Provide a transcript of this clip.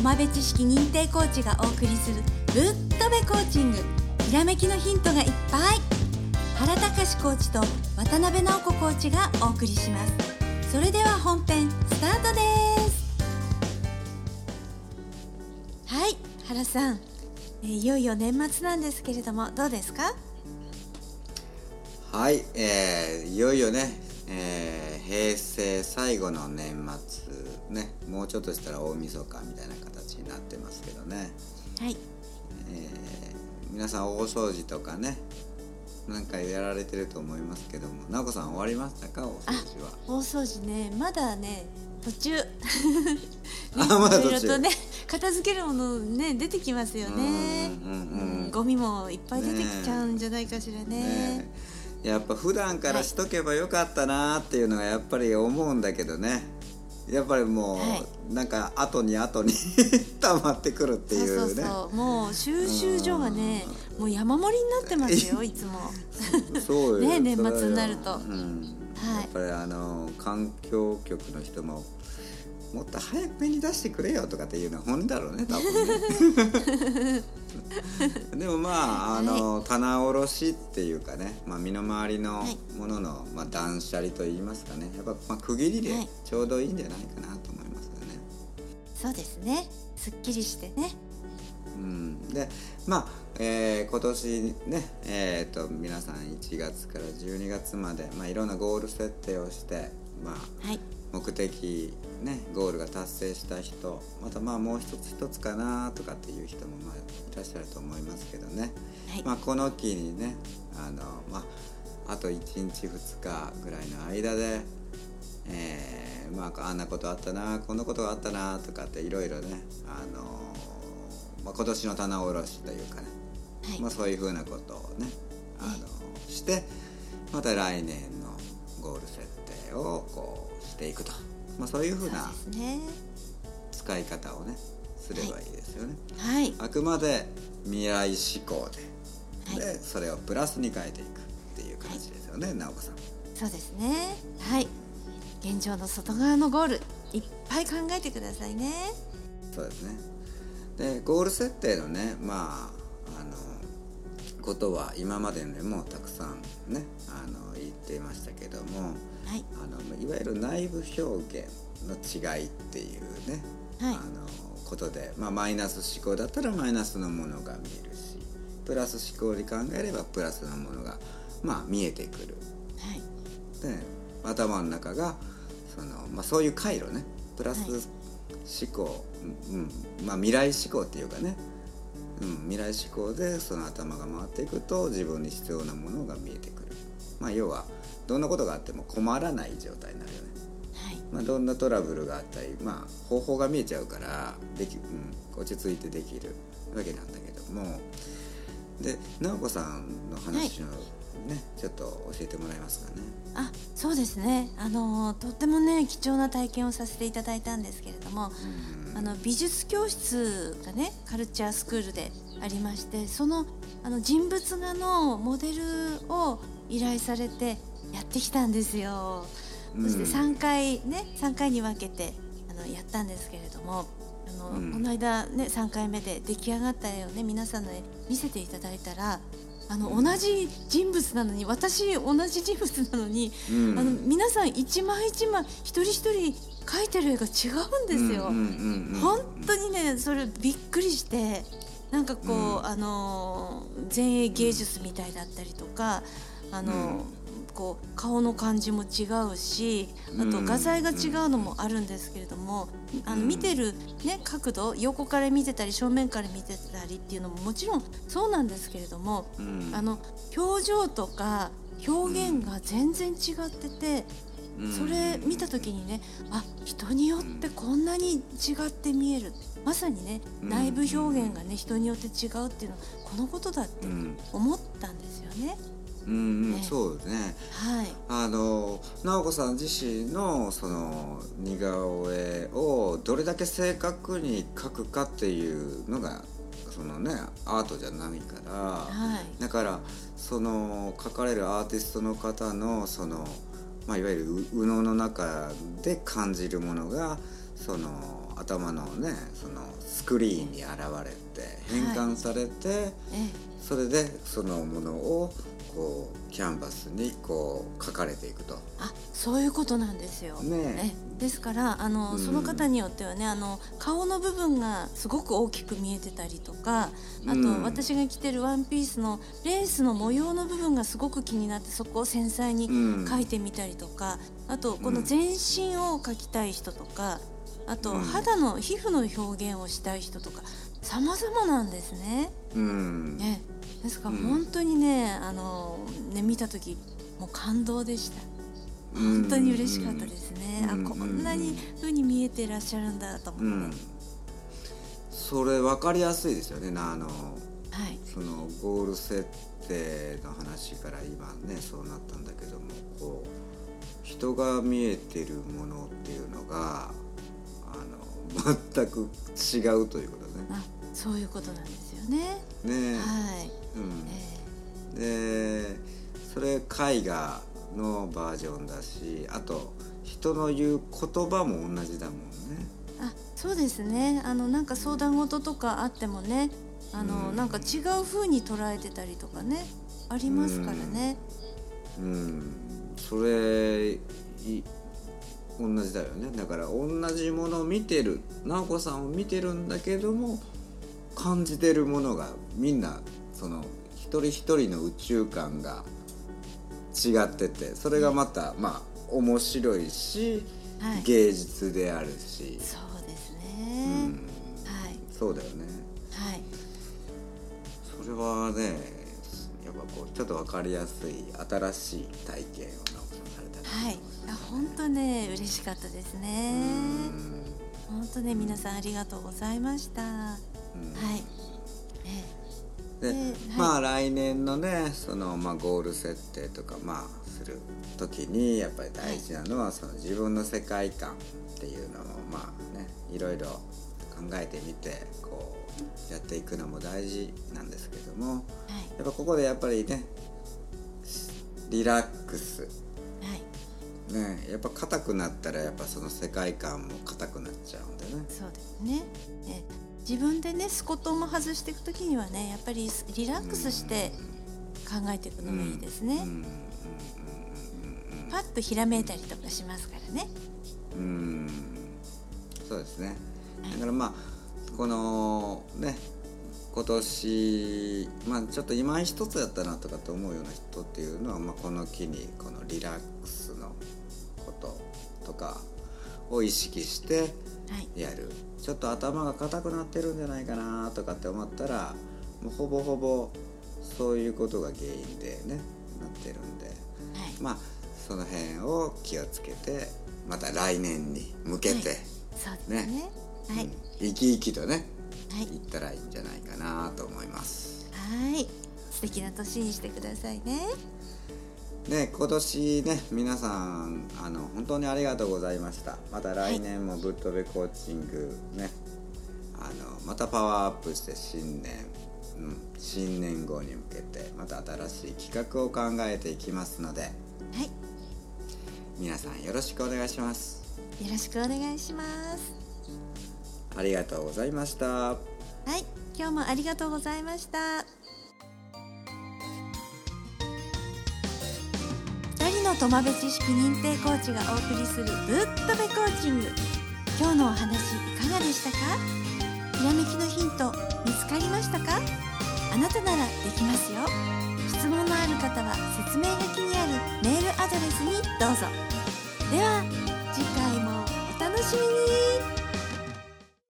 浜辺知識認定コーチがお送りするぶっとべコーチング。ひらめきのヒントがいっぱい。原隆コーチと渡辺直子コーチがお送りします。それでは本編スタートです。はい原さん、えいよいよ年末なんですけれどもどうですか？はい、えー、いよいよね、えー、平成最後の年末ねもうちょっとしたら大晦日みたいな形になってますけどね、はい。えー、皆さん大掃除とかねなんかやられてると思いますけども。直子さん終わりましたか？大掃除は。大掃除ね。まだね途中。あまだ途中。いろいろとね片付けるものね出てきますよね。うんゴミもいっぱい出てきちゃうんじゃないかしらね。ねえ。やっぱ普段からしとけばよかったなーっていうのがやっぱり思うんだけどねやっぱりもう、はい。なんか後に後に 溜まってくるっていうね。そうそうもう収集所がねもう山盛りになってますよいつも。そうよ。ね年末になると。うん。はい。やっぱりあの環境局の人ももっと早く目に出してくれよとかっていうのは本音だろうね多分ね。でもまああの、棚卸しっていうかね、まあ、身の回りのはい。ものの、まあ、断捨離といいますかねやっぱ、まあ、区切りではい。ちょうどいいんじゃないかなと思いますよね。そうですね。すっきりしてね。うん、でまあ、えー今年ね、えー、と皆さん1月から12月まで、まあ、いろんなゴール設定をして、まあ、はい目的ねゴールが達成した人またまあもう一つ一つかなとかっていう人もまあいらっしゃると思いますけどね、はい。まあ、この期にねあの、まあ、あと1日2日ぐらいの間で、えーまあ、あんなことあったなこんなことがあったなとかっていろいろねあの、まあ、今年の棚卸しというかね、はい。まあ、そういうふうなことをねあのしてまた来年のゴール設定をこうしていくと、まあ、そういうふうな使い方をねすればいいですよね。はい。あくまで未来志向で,、はい。でそれをプラスに変えていくっていう形ですよね、直子さん。そうですね。はい。現状の外側のゴールいっぱい考えてくださいね。そうですね。でゴール設定のねまああのことは今まででもたくさんねあの言っていましたけどもはい。あのいわゆる内部表現の違いっていうね、はい。あのことで、まあ、マイナス思考だったらマイナスのものが見えるしプラス思考で考えればプラスのものが、まあ、見えてくる。はい。で頭の中がその、まあ、そういう回路ね。プラスはい思考、うんうん。まあ、未来思考っていうかね、うん、未来思考でその頭が回っていくと自分に必要なものが見えてくる、まあ、要はどんなことがあっても困らない状態になるよね、はい。まあ、どんなトラブルがあったり、まあ、方法が見えちゃうからでき、うん、落ち着いてできるわけなんだけども。で直子さんの話をね、ちょっと教えてもらえますかね。あそうですね。あのとってもね貴重な体験をさせていただいたんですけれどもうん。あの美術教室がねカルチャースクールでありましてそのあの人物画のモデルを依頼されてやってきたんですよ。そして3回ね3回に分けてあのやったんですけれどもあの、うん。この間ね3回目で出来上がった絵をね皆さんの絵見せていただいたらあの、うん。同じ人物なのに私同じ人物なのに、うん。あの皆さん一枚一枚一人一人描いてる絵が違うんですよ。本当にねそれびっくりしてなんかこう、うん。あの前衛芸術みたいだったりとかあの、うん。こう顔の感じも違うしあとうん画材が違うのもあるんですけれども、あのうん。見てる、ね、角度横から見てたり正面から見てたりっていうのももちろんそうなんですけれども、うん。あの表情とか表現が全然違ってて。うん。それ見た時にねあ人によってこんなに違って見える。まさにねうん。内部表現がね人によって違うっていうのはこのことだってうん。思ったんですよね。うんうんね。そうですね。はい、あの直子さん自身のその似顔絵をどれだけ正確に描くかっていうのがそのねアートじゃないから。はい、だからその描かれるアーティストの方のその、まあ、いわゆるう右脳の中で感じるものがその頭のねそのスクリーンに現れて変換されて、え。それでそのものをこうキャンバスにこう書かれていくと。あそういうことなんですよ。ねえ。ですからあの、うん。その方によってはねあの顔の部分がすごく大きく見えてたりとかあと、うん。私が着てるワンピースのレースの模様の部分がすごく気になってそこを繊細にうん。描いてみたりとか、あとこの全身を描きたい人とかあとうん。肌の皮膚の表現をしたい人とか様々なんですね。うん。ねですか？らうん。本当にね、あのね見た時もう感動でした。うん。本当に嬉しかったですね。うん。あこんなに風に見えてらっしゃるんだと思って、うん、それ分かりやすいですよね。なあのはい。そのゴール設定の話から今ねそうなったんだけどもこう人が見えてるものっていうのがあの 全く違うということね。あそういうことなんですよね。ねはい、うん、えでそれ絵画のバージョンだしあと人の言う言葉も同じだもんね。ーあそうですね。あのなんか相談事とかあってもね、あの、うんなんか違う風に捉えてたりとかねありますからね。うん、それい同じだよねだから同じものを見てる直子さんを見てるんだけども感じてるものがみんなその一人一人の宇宙観が違っててそれがまたまあ面白いし、はい。芸術であるし、そうですうね。ん、はいそうだよねはいそれはねやっぱこうちょっと分かりやすい新しい体験を直子されたりはい。あ本当ね嬉しかったですね。本当ね皆さんありがとうございました。はい。えで、まあ来年のねその、まあ、ゴール設定とかまあする時にやっぱり大事なのは、その自分の世界観っていうのをまあねいろいろ考えてみてこうやっていくのも大事なんですけどもはいやっぱここでやっぱりねリラックスはいねやっぱ硬くなったらやっぱその世界観も硬くなっちゃうんでね。そうですね。え自分でねスコットンも外していくときにはねやっぱりリラックスして考えていくのもいいですね。うん。パッとひらめいたりとかしますからね。うん。そうですねだからまあこのね今年まあちょっと今一つやったなとかと思うような人っていうのは、まあ、この機にこのリラックスのこととかを意識してはい。やる。ちょっと頭が硬くなってるんじゃないかなとかって思ったらもうほぼほぼそういうことが原因でねなってるんで。はい。まあその辺を気をつけてまた来年に向けて、はい。そうですね。ね。はい、うん。生き生きとねはい。いったらいいんじゃないかなと思います。はい。素敵な年にしてくださいね。ね今年ね皆さんあの本当にありがとうございましたまた来年もぶっ飛べコーチングねあのまたパワーアップして新年、うん、新年号に向けてまた新しい企画を考えていきますのではい皆さんよろしくお願いしますよろしくお願いします。ありがとうございましたはい今日もありがとうございました。二人のトマベ知識認定コーチがお送りするぶっとべコーチング。今日のお話いかがでしたか？ひらめきのヒント見つかりましたか？あなたならできますよ。質問のある方は説明書きにあるメールアドレスにどうぞ。では次回もお楽しみに。